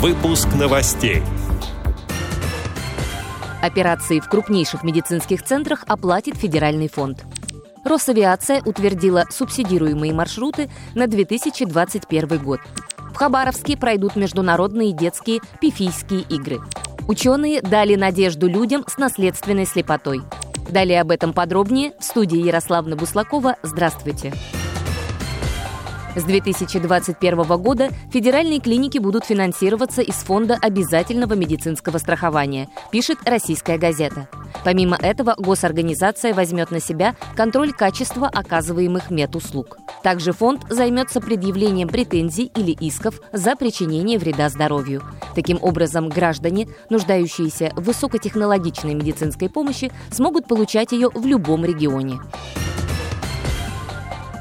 Выпуск новостей. Операции в крупнейших медицинских центрах оплатит федеральный фонд. Росавиация утвердила субсидируемые маршруты на 2021 год. В Хабаровске пройдут международные детские пифийские игры. Ученые дали надежду людям с наследственной слепотой. Далее об этом подробнее в студии Ярославна Буслакова. Здравствуйте. С 2021 года федеральные клиники будут финансироваться из Фонда обязательного медицинского страхования, пишет «Российская газета». Помимо этого, госорганизация возьмет на себя контроль качества оказываемых медуслуг. Также фонд займется предъявлением претензий или исков за причинение вреда здоровью. Таким образом, граждане, нуждающиеся в высокотехнологичной медицинской помощи, смогут получать ее в любом регионе.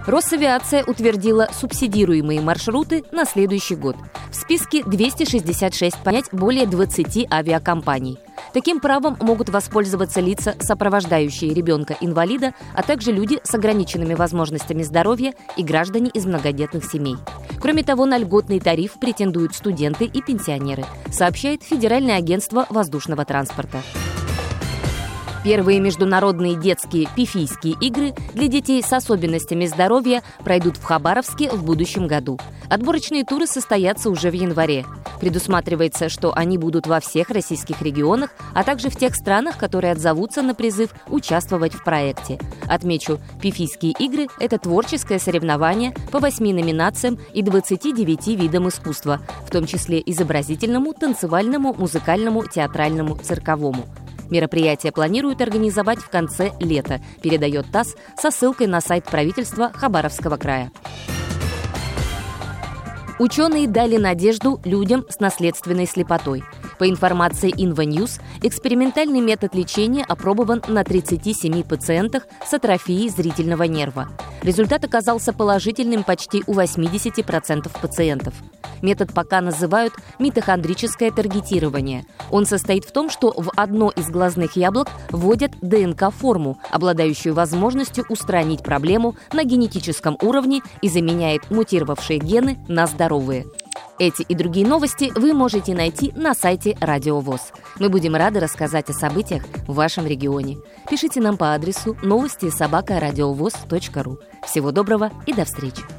Росавиация утвердила субсидируемые маршруты на следующий год. В списке 266 понять более 20 авиакомпаний. Таким правом могут воспользоваться лица, сопровождающие ребенка-инвалида, а также люди с ограниченными возможностями здоровья и граждане из многодетных семей. Кроме того, на льготный тариф претендуют студенты и пенсионеры, сообщает Федеральное агентство воздушного транспорта. Первые международные детские пифийские игры для детей с особенностями здоровья пройдут в Хабаровске в будущем году. Отборочные туры состоятся уже в январе. Предусматривается, что они будут во всех российских регионах, а также в тех странах, которые отзовутся на призыв участвовать в проекте. Отмечу, Пифийские игры – это творческое соревнование по восьми номинациям и 29 видам искусства, в том числе изобразительному, танцевальному, музыкальному, театральному, цирковому. Мероприятие планируют организовать в конце лета, передает ТАСС со ссылкой на сайт правительства Хабаровского края. Ученые дали надежду людям с наследственной слепотой. По информации InfoNews, экспериментальный метод лечения опробован на 37 пациентах с атрофией зрительного нерва. Результат оказался положительным почти у 80% пациентов. Метод пока называют митохондрическое таргетирование. Он состоит в том, что в одно из глазных яблок вводят ДНК-форму, обладающую возможностью устранить проблему на генетическом уровне и заменяет мутировавшие гены на здоровые. Эти и другие новости вы можете найти на сайте Радио ВОЗ. Мы будем рады рассказать о событиях в вашем регионе. Пишите нам по адресу новости собака ру. Всего доброго и до встречи!